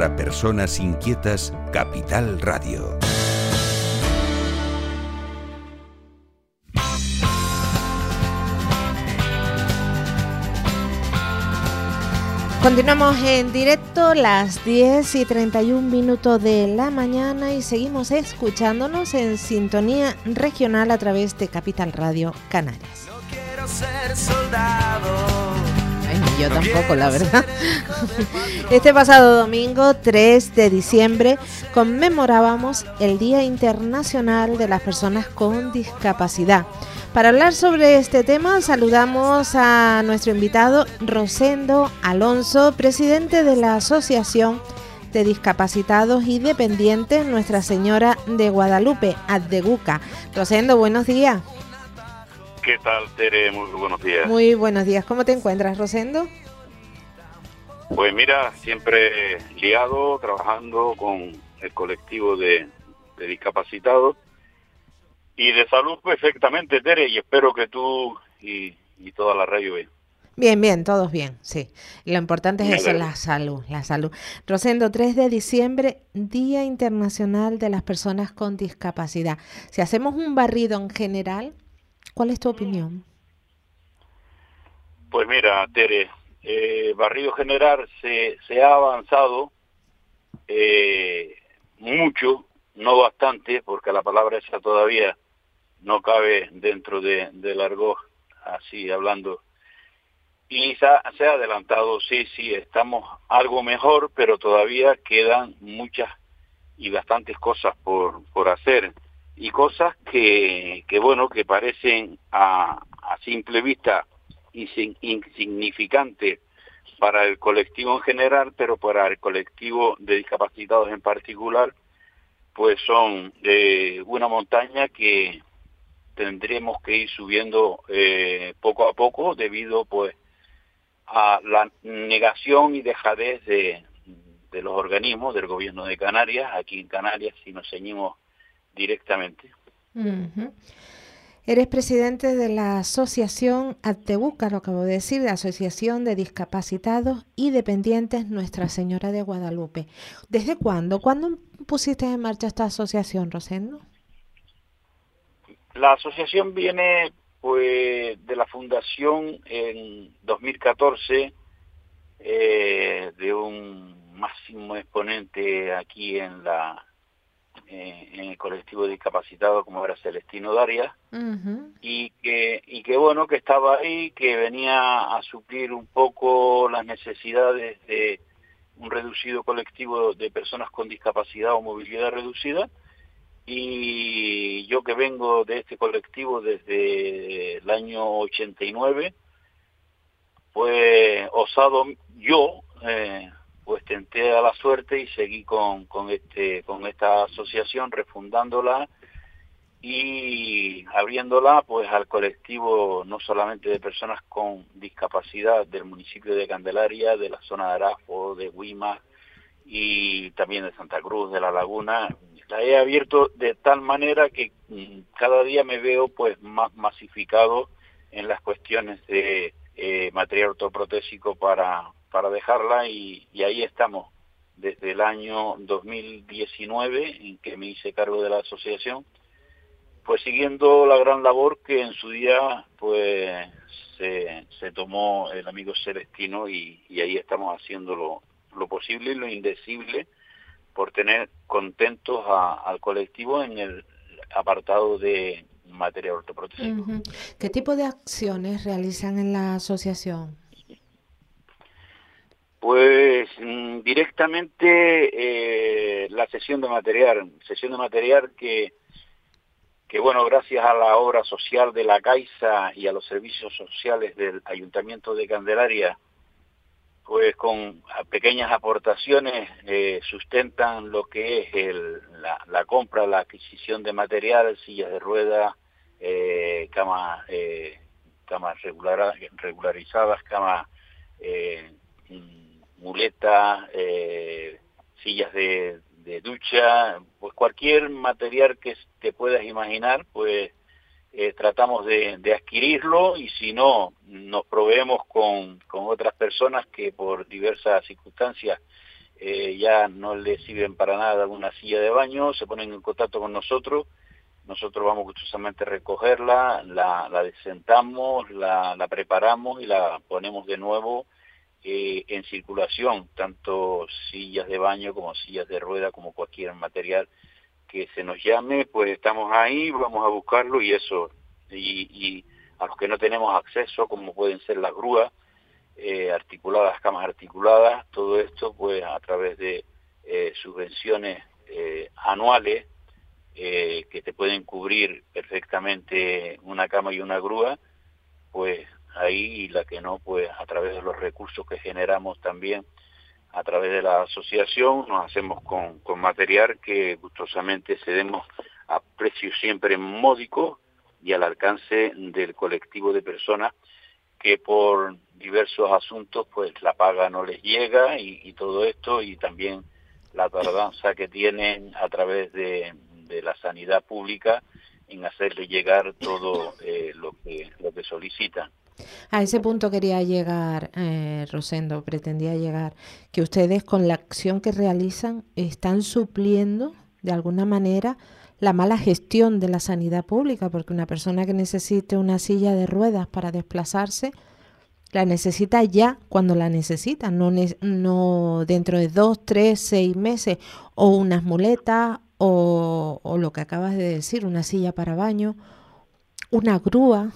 Para personas inquietas, Capital Radio. Continuamos en directo las 10 y 31 minutos de la mañana y seguimos escuchándonos en sintonía regional a través de Capital Radio Canarias. No quiero ser soldado. Yo tampoco, la verdad. Este pasado domingo 3 de diciembre conmemorábamos el Día Internacional de las Personas con Discapacidad. Para hablar sobre este tema saludamos a nuestro invitado Rosendo Alonso, presidente de la Asociación de Discapacitados y Dependientes Nuestra Señora de Guadalupe, Addeguca. Rosendo, buenos días. ¿Qué tal, Tere? Muy buenos días. Muy buenos días. ¿Cómo te encuentras, Rosendo? Pues mira, siempre liado, trabajando con el colectivo de, de discapacitados y de salud perfectamente, Tere, y espero que tú y, y toda la radio vean. Bien, bien, todos bien, sí. Lo importante es eso, la salud, la salud. Rosendo, 3 de diciembre, Día Internacional de las Personas con Discapacidad. Si hacemos un barrido en general, ¿cuál es tu opinión? Pues mira, Tere, eh, Barrio General se, se ha avanzado eh, mucho, no bastante, porque la palabra esa todavía no cabe dentro de, del argot, así hablando. Y se ha, se ha adelantado, sí, sí, estamos algo mejor, pero todavía quedan muchas y bastantes cosas por, por hacer. Y cosas que, bueno, que parecen a, simple vista insi- insignificante para el colectivo en general, pero para el colectivo de discapacitados en particular, pues son eh, una montaña que tendremos que ir subiendo eh, poco a poco debido pues a la negación y dejadez de, de los organismos del gobierno de Canarias, aquí en Canarias si nos ceñimos directamente. Eres presidente de la Asociación Attebuca, lo acabo de decir, de Asociación de Discapacitados y Dependientes Nuestra Señora de Guadalupe. ¿Desde cuándo? ¿Cuándo pusiste en marcha esta asociación, Rosendo? La asociación viene pues de la fundación en 2014 eh, de un máximo exponente aquí en la en el colectivo de discapacitados como era Celestino Darias Ujú. y que y que bueno que estaba ahí que venía a suplir un poco las necesidades de un reducido colectivo de personas con discapacidad o movilidad reducida y yo que vengo de este colectivo desde el año 89 pues osado yo eh, pues tenté a la suerte y seguí con, con este con esta asociación refundándola y abriéndola pues al colectivo no solamente de personas con discapacidad del municipio de Candelaria, de la zona de Arafo, de Huima y también de Santa Cruz, de La Laguna. La he abierto de tal manera que mm, cada día me veo pues más masificado en las cuestiones de eh, material ortoprotésico para, para dejarla y, y ahí estamos desde el año 2019 en que me hice cargo de la asociación pues siguiendo la gran labor que en su día pues se, se tomó el amigo Celestino y, ahí estamos haciendo lo, lo posible y lo indecible por tener contentos a- al colectivo en el apartado de materia ortoprotésico. Ujú. ¿Qué tipo de acciones realizan en la asociación? Pues mm, directamente eh, la sesión de material, sesión de material que, que bueno, gracias a la obra social de la Caixa y a los servicios sociales del Ayuntamiento de Candelaria, pues con pequeñas aportaciones eh, sustentan lo que es la, compra, la adquisición de material, sillas de ruedas, eh, camas, camas regular, regularizadas, camas, eh, sillas de, de ducha, pues cualquier material que te puedas imaginar, pues eh, tratamos de, adquirirlo y si no, nos proveemos con, con otras personas que por diversas circunstancias eh, ya no les sirven para nada una silla de baño, se ponen en contacto con nosotros, nosotros vamos gustosamente a recogerla, la, la desentamos, la, la preparamos y la ponemos de nuevo eh, en circulación, tanto sillas de baño como sillas de rueda, como cualquier material que se nos llame, pues estamos ahí, vamos a buscarlo y eso. Y, a los que no tenemos acceso, como pueden ser las grúas, eh, articuladas, camas articuladas, todo esto pues a través de eh, subvenciones anuales que te pueden cubrir perfectamente una cama y una grúa, pues ahí y la que no, pues a través de los recursos que generamos también a través de la asociación, nos hacemos con, con material que gustosamente cedemos a precios siempre módicos y al alcance del colectivo de personas que por diversos asuntos pues la paga no les llega y, todo esto y también la tardanza que tienen a través de, de la sanidad pública en hacerle llegar todo eh, lo que lo que solicitan. A ese punto quería llegar, eh, Rosendo, pretendía llegar, que ustedes con la acción que realizan están supliendo de alguna manera la mala gestión de la sanidad pública, porque una persona que necesite una silla de ruedas para desplazarse, la necesita ya cuando la necesita, no, no dentro de dos, tres, seis meses, o unas muletas, o, o lo que acabas de decir, una silla para baño, una grúa,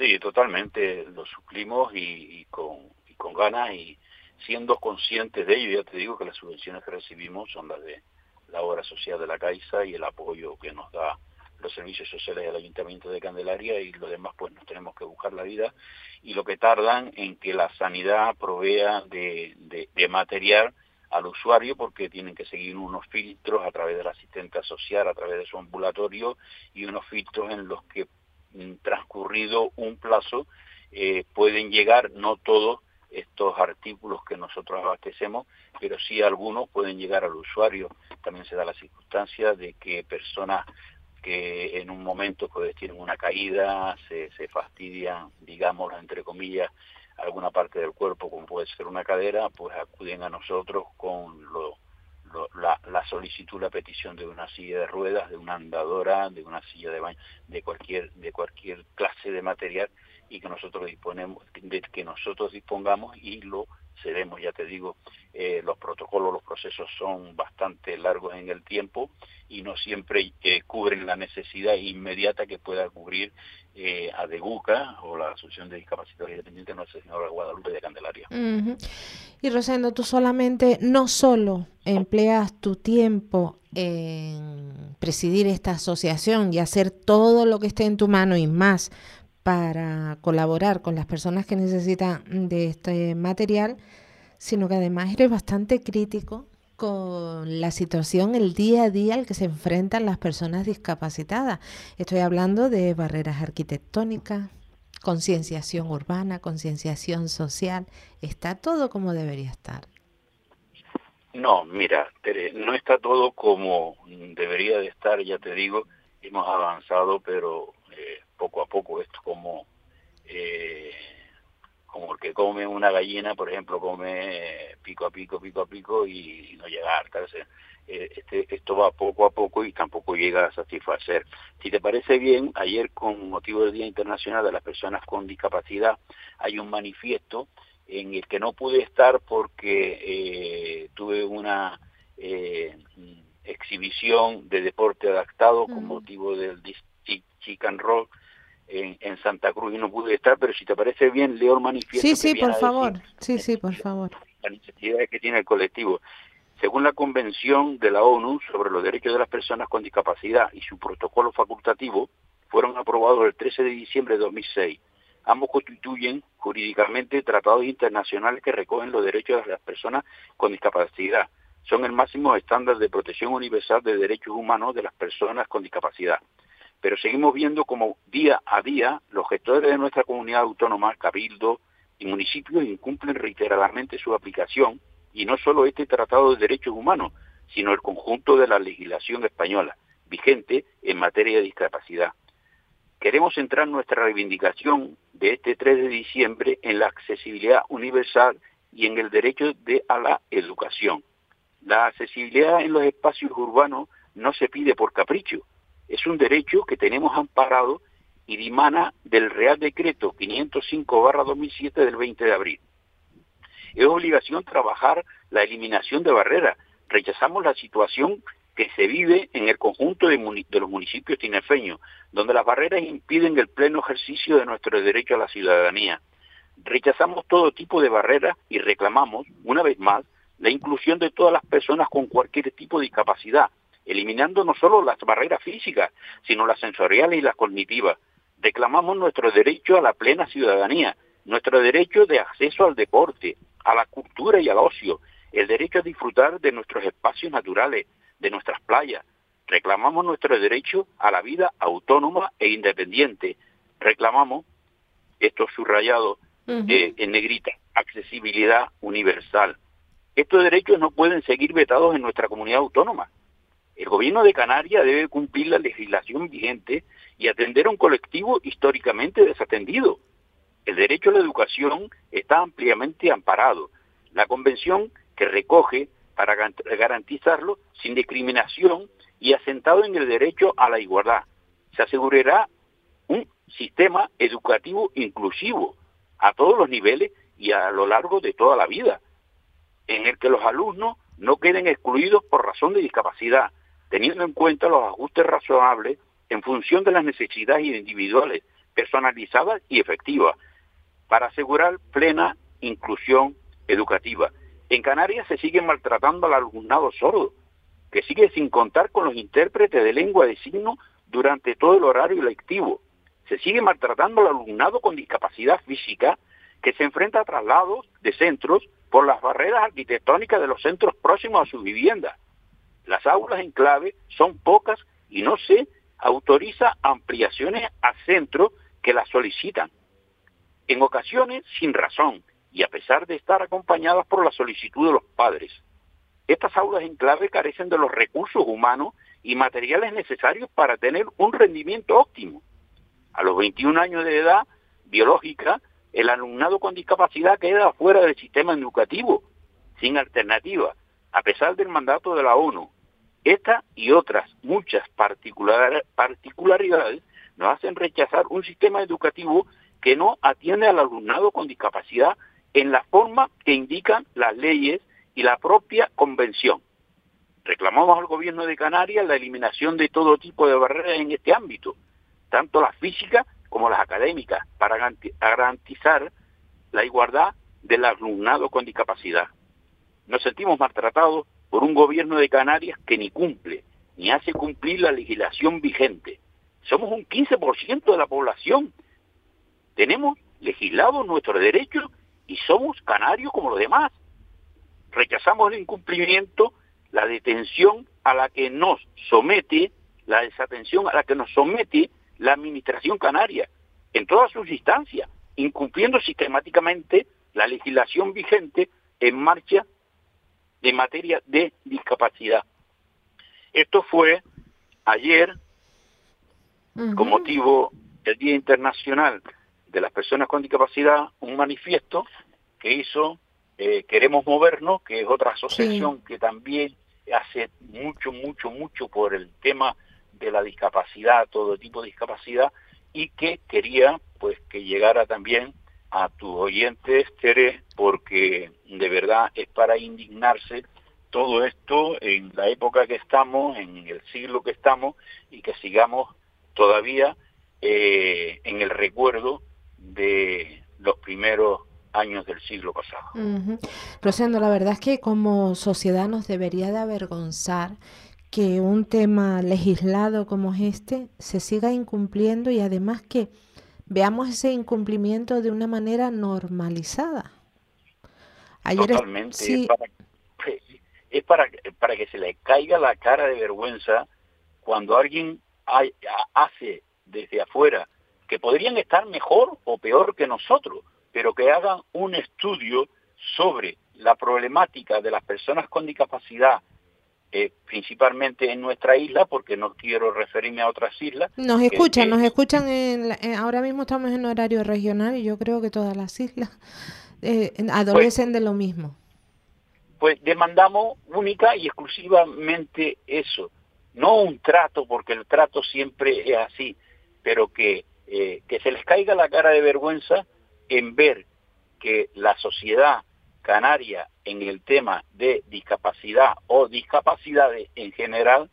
Sí, totalmente, lo suplimos y, con, ganas y siendo conscientes de ello, ya te digo que las subvenciones que recibimos son las de la obra social de la Caixa y el apoyo que nos da los servicios sociales del Ayuntamiento de Candelaria y lo demás pues nos tenemos que buscar la vida y lo que tardan en que la sanidad provea de, de, material al usuario porque tienen que seguir unos filtros a través de la asistente social, a través de su ambulatorio y unos filtros en los que transcurrido un plazo, eh, pueden llegar, no todos estos artículos que nosotros abastecemos, pero sí algunos pueden llegar al usuario. También se da la circunstancia de que personas que en un momento pues tienen una caída, se, se fastidian, digamos, entre comillas, alguna parte del cuerpo, como puede ser una cadera, pues acuden a nosotros con lo la, la, solicitud, la petición de una silla de ruedas, de una andadora, de una silla de baño, de cualquier, de cualquier clase de material y que nosotros disponemos, de que nosotros dispongamos y lo cedemos, ya te digo, eh, los protocolos, los procesos son bastante largos en el tiempo y no siempre eh, cubren la necesidad inmediata que pueda cubrir eh, a DEGUCA o la Asociación de Discapacitados Independientes Nuestra Señora Guadalupe de Candelaria. Y Rosendo, tú solamente, no solo empleas tu tiempo en presidir esta asociación y hacer todo lo que esté en tu mano y más para colaborar con las personas que necesitan de este material, sino que además eres bastante crítico con la situación, el día a día al que se enfrentan las personas discapacitadas. Estoy hablando de barreras arquitectónicas, concienciación urbana, concienciación social. ¿Está todo como debería estar? No, mira, no está todo como debería de estar, ya te digo, hemos avanzado, pero eh, poco a poco, esto como... Eh, como el que come una gallina, por ejemplo, come pico a pico, pico a pico y, no llega a hartarse. Eh, este, esto va poco a poco y tampoco llega a satisfacer. Si te parece bien, ayer con motivo del Día Internacional de las Personas con Discapacidad hay un manifiesto en el que no pude estar porque eh, tuve una exhibición de deporte adaptado con motivo del Chicken Rock en, Santa Cruz y no pude estar, pero si te parece bien, leo el manifiesto. Sí, sí, por favor. Sí, sí, por favor. La necesidad que tiene el colectivo. Según la Convención de la ONU sobre los Derechos de las Personas con Discapacidad y su protocolo facultativo, fueron aprobados el 13 de diciembre de 2006. Ambos constituyen jurídicamente tratados internacionales que recogen los derechos de las personas con discapacidad. Son el máximo estándar de protección universal de derechos humanos de las personas con discapacidad. Pero seguimos viendo como día a día los gestores de nuestra comunidad autónoma, Cabildo y municipios incumplen reiteradamente su aplicación y no solo este Tratado de Derechos Humanos, sino el conjunto de la legislación española vigente en materia de discapacidad. Queremos centrar nuestra reivindicación de este 3 de diciembre en la accesibilidad universal y en el derecho de a la educación. La accesibilidad en los espacios urbanos no se pide por capricho, es un derecho que tenemos amparado y dimana del Real Decreto 505-2007 del 20 de abril. Es obligación trabajar la eliminación de barreras. Rechazamos la situación que se vive en el conjunto de, los municipios tinefeños, donde las barreras impiden el pleno ejercicio de nuestro derecho a la ciudadanía. Rechazamos todo tipo de barreras y reclamamos, una vez más, la inclusión de todas las personas con cualquier tipo de discapacidad, eliminando no solo las barreras físicas, sino las sensoriales y las cognitivas. Reclamamos nuestro derecho a la plena ciudadanía, nuestro derecho de acceso al deporte, a la cultura y al ocio, el derecho a disfrutar de nuestros espacios naturales, de nuestras playas. Reclamamos nuestro derecho a la vida autónoma e independiente. Reclamamos, esto subrayado eh, en negrita, accesibilidad universal. Estos derechos no pueden seguir vetados en nuestra comunidad autónoma. El gobierno de Canarias debe cumplir la legislación vigente y atender a un colectivo históricamente desatendido. El derecho a la educación está ampliamente amparado. La convención que recoge para garantizarlo sin discriminación y asentado en el derecho a la igualdad. Se asegurará un sistema educativo inclusivo a todos los niveles y a lo largo de toda la vida, en el que los alumnos no queden excluidos por razón de discapacidad, teniendo en cuenta los ajustes razonables en función de las necesidades individuales, personalizadas y efectivas, para asegurar plena inclusión educativa. En Canarias se sigue maltratando al alumnado sordo, que sigue sin contar con los intérpretes de lengua de signo durante todo el horario lectivo. Se sigue maltratando al alumnado con discapacidad física, que se enfrenta a traslados de centros por las barreras arquitectónicas de los centros próximos a sus viviendas. Las aulas en clave son pocas y no se autoriza ampliaciones a centros que las solicitan. En ocasiones sin razón, y a pesar de estar acompañadas por la solicitud de los padres. Estas aulas en clave carecen de los recursos humanos y materiales necesarios para tener un rendimiento óptimo. A los 21 años de edad biológica, el alumnado con discapacidad queda fuera del sistema educativo, sin alternativa, a pesar del mandato de la ONU. Esta y otras muchas particularidades nos hacen rechazar un sistema educativo que no atiende al alumnado con discapacidad en la forma que indican las leyes y la propia convención. Reclamamos al gobierno de Canarias la eliminación de todo tipo de barreras en este ámbito, tanto las físicas como las académicas, para garantizar la igualdad del alumnado con discapacidad. Nos sentimos maltratados por un gobierno de Canarias que ni cumple, ni hace cumplir la legislación vigente. Somos un 15% de la población. Tenemos legislados nuestros derechos y somos canarios como los demás. Rechazamos el incumplimiento, la detención a la que nos somete, la desatención a la que nos somete la administración canaria en todas sus instancias, incumpliendo sistemáticamente la legislación vigente en marcha de materia de discapacidad. Esto fue ayer, con motivo del Día Internacional de las personas con discapacidad un manifiesto que hizo eh, Queremos Movernos, que es otra asociación que también hace mucho, mucho, mucho por el tema de la discapacidad, todo tipo de discapacidad, y que quería pues que llegara también a tus oyentes, Tere, porque de verdad es para indignarse todo esto en la época que estamos, en el siglo que estamos, y que sigamos todavía eh, en el recuerdo de los primeros años del siglo pasado. Rosendo, la verdad es que como sociedad nos debería de avergonzar que un tema legislado como este se siga incumpliendo y además que veamos ese incumplimiento de una manera normalizada. Ayer Totalmente. Es, para, para, que se le caiga la cara de vergüenza cuando alguien hace desde afuera que podrían estar mejor o peor que nosotros, pero que hagan un estudio sobre la problemática de las personas con discapacidad, eh, principalmente en nuestra isla, porque no quiero referirme a otras islas. Nos escuchan, nos escuchan, en, ahora mismo estamos en horario regional y yo creo que todas las islas eh, adolecen de lo mismo. Pues demandamos única y exclusivamente eso, no un trato, porque el trato siempre es así, pero que, eh, que se les caiga la cara de vergüenza en ver que la sociedad canaria en el tema de discapacidad o discapacidades en general,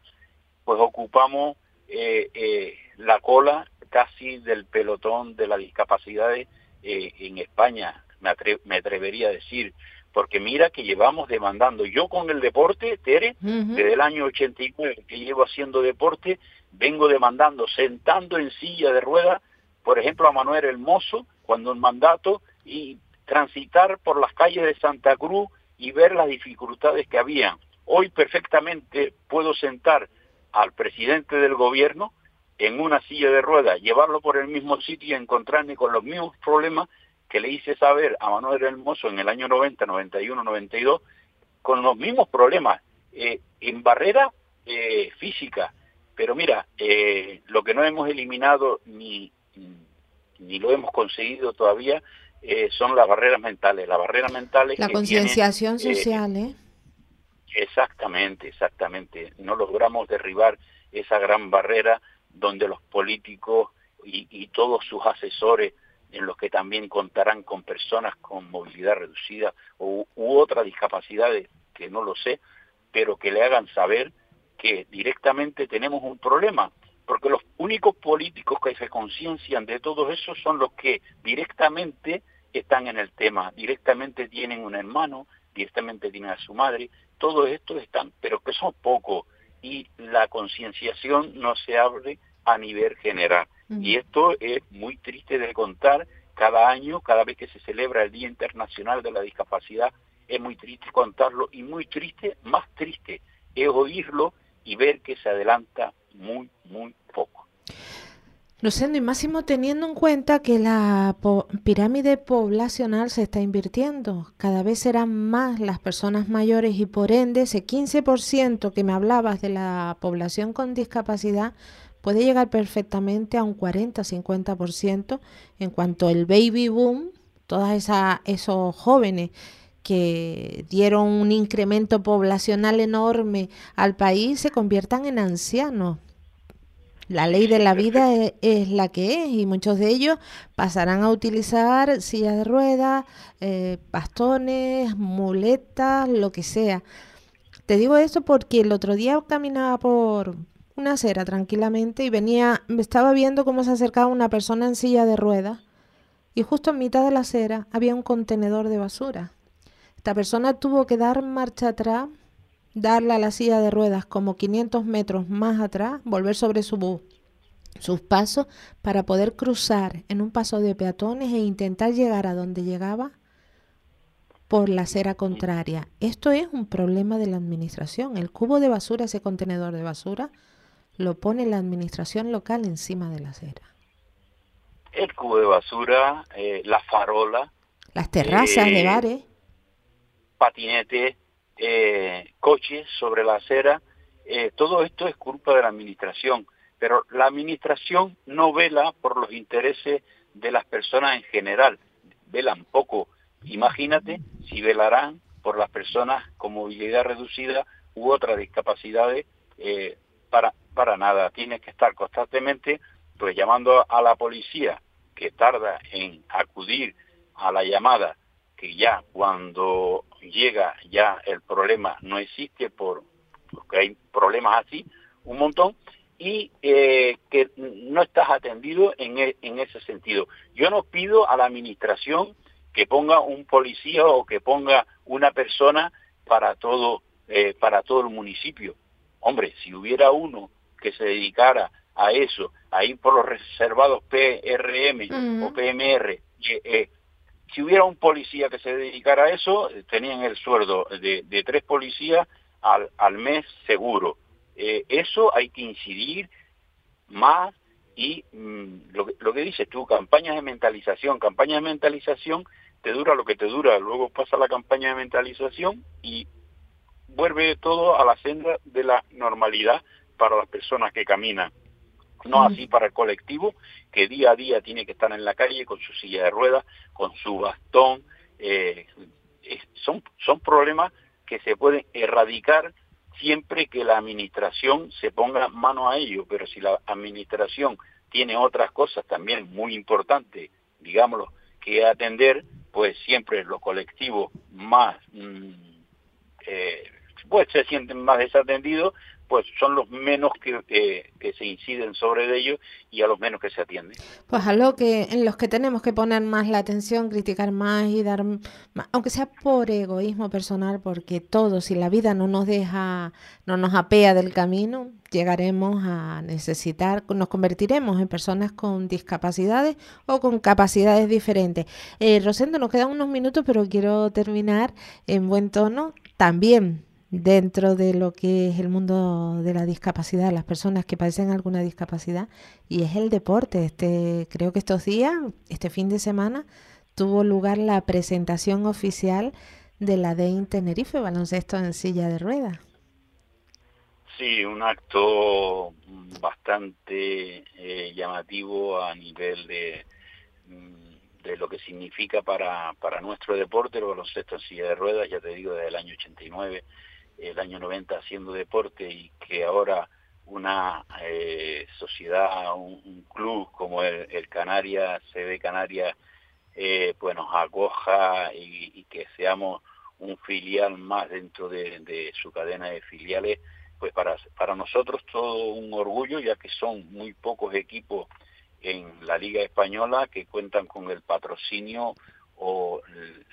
pues ocupamos eh, eh, la cola casi del pelotón de las discapacidades eh, en España, me, me, atrevería a decir, porque mira que llevamos demandando, yo con el deporte, Tere, desde el año 89 que llevo haciendo deporte, vengo demandando, sentando en silla de ruedas, por ejemplo, a Manuel Hermoso, cuando en mandato, y transitar por las calles de Santa Cruz y ver las dificultades que había. Hoy perfectamente puedo sentar al presidente del gobierno en una silla de ruedas, llevarlo por el mismo sitio y encontrarme con los mismos problemas que le hice saber a Manuel Hermoso en el año 90, 91, 92, con los mismos problemas eh, en barrera eh, física. Pero mira, eh, lo que no hemos eliminado ni, ni lo hemos conseguido todavía eh, son las barreras mentales. Las barreras mentales. La concienciación eh, social, ¿eh? Exactamente, exactamente. No logramos derribar esa gran barrera donde los políticos y, todos sus asesores, en los que también contarán con personas con movilidad reducida u, u otras discapacidades, que no lo sé, pero que le hagan saber que directamente tenemos un problema, porque los únicos políticos que se conciencian de todo eso son los que directamente están en el tema, directamente tienen un hermano, directamente tienen a su madre, todo esto están, pero que son pocos y la concienciación no se abre a nivel general. Y esto es muy triste de contar cada año, cada vez que se celebra el Día Internacional de la Discapacidad, es muy triste contarlo y muy triste, más triste es oírlo y ver que se adelanta muy, muy poco. Luciano, y máximo teniendo en cuenta que la pirámide poblacional se está invirtiendo, cada vez serán más las personas mayores y por ende ese 15% que me hablabas de la población con discapacidad puede llegar perfectamente a un 40-50% en cuanto el baby boom, todos esos jóvenes que dieron un incremento poblacional enorme al país se conviertan en ancianos la ley de la vida e, es, la que es y muchos de ellos pasarán a utilizar sillas de ruedas, eh, bastones, muletas, lo que sea. Te digo esto porque el otro día caminaba por una acera tranquilamente y venía, estaba viendo cómo se acercaba una persona en silla de ruedas y justo en mitad de la acera había un contenedor de basura. Esta persona tuvo que dar marcha atrás darle a la silla de ruedas como 500 metros más atrás, volver sobre su, sus pasos para poder cruzar en un paso de peatones e intentar llegar a donde llegaba por la acera contraria. Esto es un problema de la administración. El cubo de basura, ese contenedor de basura, lo pone la administración local encima de la acera. El cubo de basura, eh, la farola. Las terrazas de eh, bares. Patinetes eh, coches sobre la acera, eh, todo esto es culpa de la administración, pero la administración no vela por los intereses de las personas en general, velan poco. Imagínate si velarán por las personas con movilidad reducida u otras discapacidades, eh, para, para nada. Tienes que estar constantemente pues llamando a la policía que tarda en acudir a la llamada que ya cuando llega ya el problema no existe por, porque hay problemas así, un montón, y eh, que no estás atendido en, e, en ese sentido. Yo no pido a la administración que ponga un policía o que ponga una persona para todo, eh, para todo el municipio. Hombre, si hubiera uno que se dedicara a eso, ahí por los reservados PRM o PMR, eh, si hubiera un policía que se dedicara a eso, tenían el sueldo de, tres policías al, al mes seguro. Eh, eso hay que incidir más y mm, lo, lo que dices tú, campañas de mentalización, campañas de mentalización te dura lo que te dura, luego pasa la campaña de mentalización y vuelve todo a la senda de la normalidad para las personas que caminan. No así para el colectivo, que día a día tiene que estar en la calle con su silla de ruedas, con su bastón. Eh, son, son problemas que se pueden erradicar siempre que la administración se ponga mano a ello, pero si la administración tiene otras cosas también muy importantes, digámoslo, que atender, pues siempre los colectivos más, mm, eh, pues se sienten más desatendidos pues son los menos que, que se inciden sobre ellos y a los menos que se atienden. Pues a lo que en los que tenemos que poner más la atención, criticar más y dar, aunque sea por egoísmo personal, porque todos, si la vida no nos deja, no nos apea del camino, llegaremos a necesitar, nos convertiremos en personas con discapacidades o con capacidades diferentes. Eh, Rosendo, nos quedan unos minutos, pero quiero terminar en buen tono. También dentro de lo que es el mundo de la discapacidad, las personas que padecen alguna discapacidad, y es el deporte. Este, creo que estos días, este fin de semana, tuvo lugar la presentación oficial de la DEIN Tenerife, baloncesto en silla de ruedas. Sí, un acto bastante eh, llamativo a nivel de, mm, de lo que significa para, para nuestro deporte el baloncesto en silla de ruedas, ya te digo, desde el año 89 el año 90 haciendo deporte y que ahora una eh, sociedad, un, club como el, el Canarias, CB Canarias, eh, pues nos acoja y, que seamos un filial más dentro de, su cadena de filiales, pues para, para nosotros todo un orgullo, ya que son muy pocos equipos en la Liga Española que cuentan con el patrocinio o el,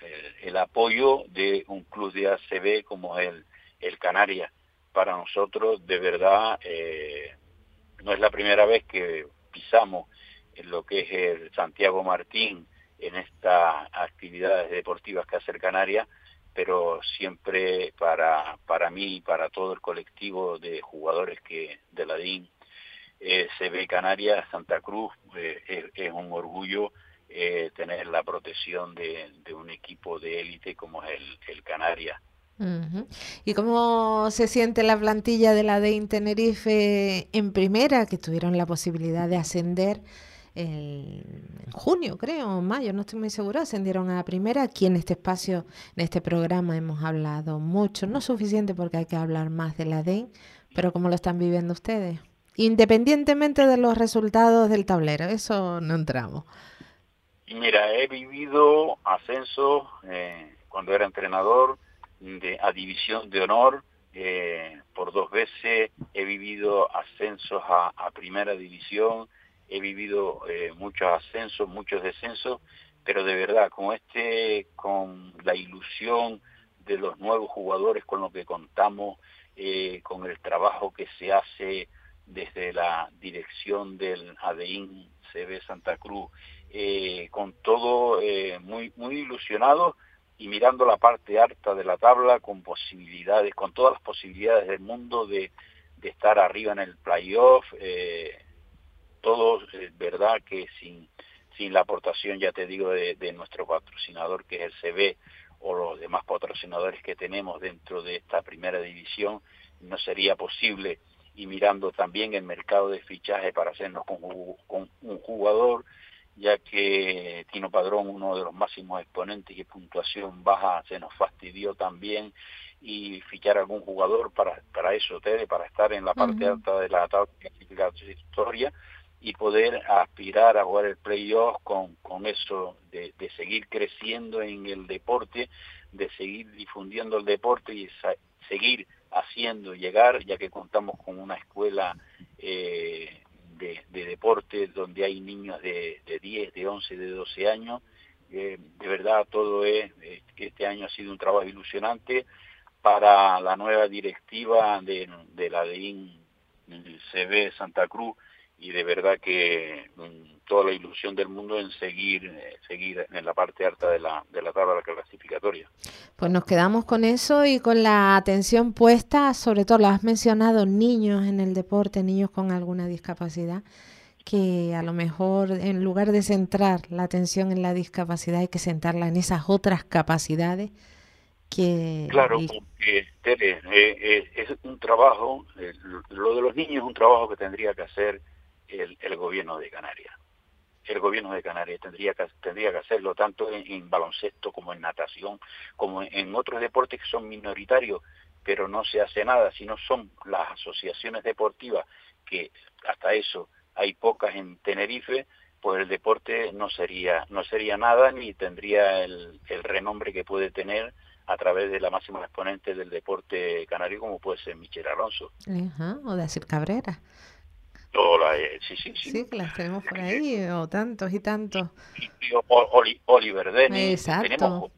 el apoyo de un club de ACB como el, el Canarias. Para nosotros, de verdad, eh, no es la primera vez que pisamos lo que es el Santiago Martín en estas actividades deportivas que hace el Canarias, pero siempre para, para mí y para todo el colectivo de jugadores que de la DIN eh, se ve Canarias, Santa Cruz, eh, es, un orgullo tener la protección de, un equipo de élite como es el, el Canarias. ¿Y cómo se siente la plantilla de la DEIN Tenerife en primera, que tuvieron la posibilidad de ascender en junio, creo, en mayo, no estoy muy segura, ascendieron a primera. Aquí en este espacio, en este programa, hemos hablado mucho, no suficiente porque hay que hablar más de la DEIN, pero ¿cómo lo están viviendo ustedes? Independientemente de los resultados del tablero, eso no entramos. Mira, he vivido ascenso eh, cuando era entrenador de, a división de honor. Eh, por dos veces he vivido ascensos a, primera división, he vivido eh, muchos ascensos, muchos descensos, pero de verdad, con este, con la ilusión de los nuevos jugadores con los que contamos, eh, con el trabajo que se hace desde la dirección del ADEIN CB Santa Cruz, con todo muy, muy ilusionado y mirando la parte alta de la tabla con posibilidades, con todas las posibilidades del mundo de, estar arriba en el playoff, eh, todo es verdad que sin, sin la aportación, ya te digo, de, nuestro patrocinador que es el CB o los demás patrocinadores que tenemos dentro de esta primera división, no sería posible. Y mirando también el mercado de fichaje para hacernos con un jugador ya que Tino Padrón, uno de los máximos exponentes y puntuación baja, se nos fastidió también y fichar algún jugador para, para eso, Tere, para estar en la parte alta de la tabla historia y poder aspirar a jugar el playoff con, con eso, de, de, seguir creciendo en el deporte, de seguir difundiendo el deporte y seguir haciendo llegar, ya que contamos con una escuela eh, de, deporte donde hay niños de, de 10, de 11, de 12 años. Eh, de verdad, todo es, que este año ha sido un trabajo ilusionante para la nueva directiva de, de la DIN CB Santa Cruz y de verdad que mm, toda la ilusión del mundo en seguir eh, seguir en la parte alta de la, de la tabla clasificatoria. Pues nos quedamos con eso y con la atención puesta, sobre todo lo has mencionado, niños en el deporte, niños con alguna discapacidad, que a lo mejor en lugar de centrar la atención en la discapacidad hay que centrarla en esas otras capacidades que... Claro, porque Tere, eh, eh, es un trabajo, lo de los niños es un trabajo que tendría que hacer el, gobierno de Canarias. El gobierno de Canarias tendría que, tendría que hacerlo tanto en, baloncesto como en natación, como en, otros deportes que son minoritarios, pero no se hace nada, sino son las asociaciones deportivas, que hasta eso hay pocas en Tenerife, pues el deporte no sería, no sería nada ni tendría el, renombre que puede tener a través de la máxima exponente del deporte canario como puede ser Michel Alonso. o de Asir Cabrera. Eh, sí, sí, sí. Sí, que las tenemos por ahí, o tantos y tantos. Oliver Dennis. Tenemos,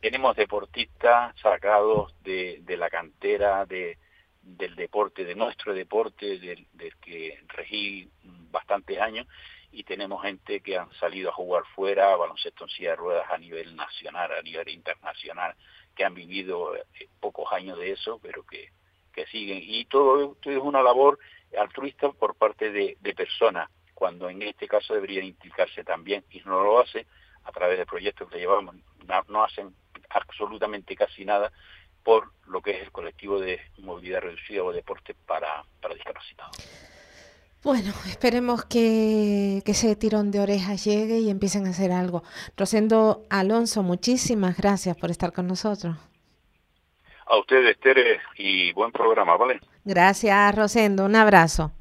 tenemos deportistas sacados de, de la cantera de, del deporte, de nuestro deporte, del, que regí bastantes años, y tenemos gente que han salido a jugar fuera, baloncesto en silla de ruedas a nivel nacional, a nivel internacional, que han vivido eh, pocos años de eso, pero que, que siguen. Y todo esto es una labor altruista por parte de, personas, cuando en este caso debería implicarse también, y no lo hace a través de proyectos que llevamos, no, hacen absolutamente casi nada por lo que es el colectivo de movilidad reducida o deporte para, para discapacitados. Bueno, esperemos que, que, ese tirón de orejas llegue y empiecen a hacer algo. Rosendo Alonso, muchísimas gracias por estar con nosotros. A ustedes, Tere, y buen programa, ¿vale? Gracias, Rosendo. Un abrazo.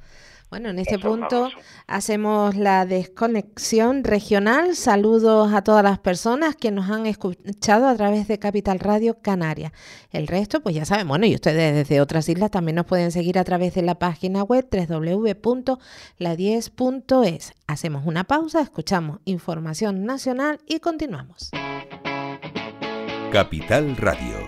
Bueno, en este punto hacemos la desconexión regional. Saludos a todas las personas que nos han escuchado a través de Capital Radio Canaria. El resto, pues ya saben, bueno, y ustedes desde otras islas también nos pueden seguir a través de la página web www.la10.es. Hacemos una pausa, escuchamos información nacional y continuamos. Capital Radio.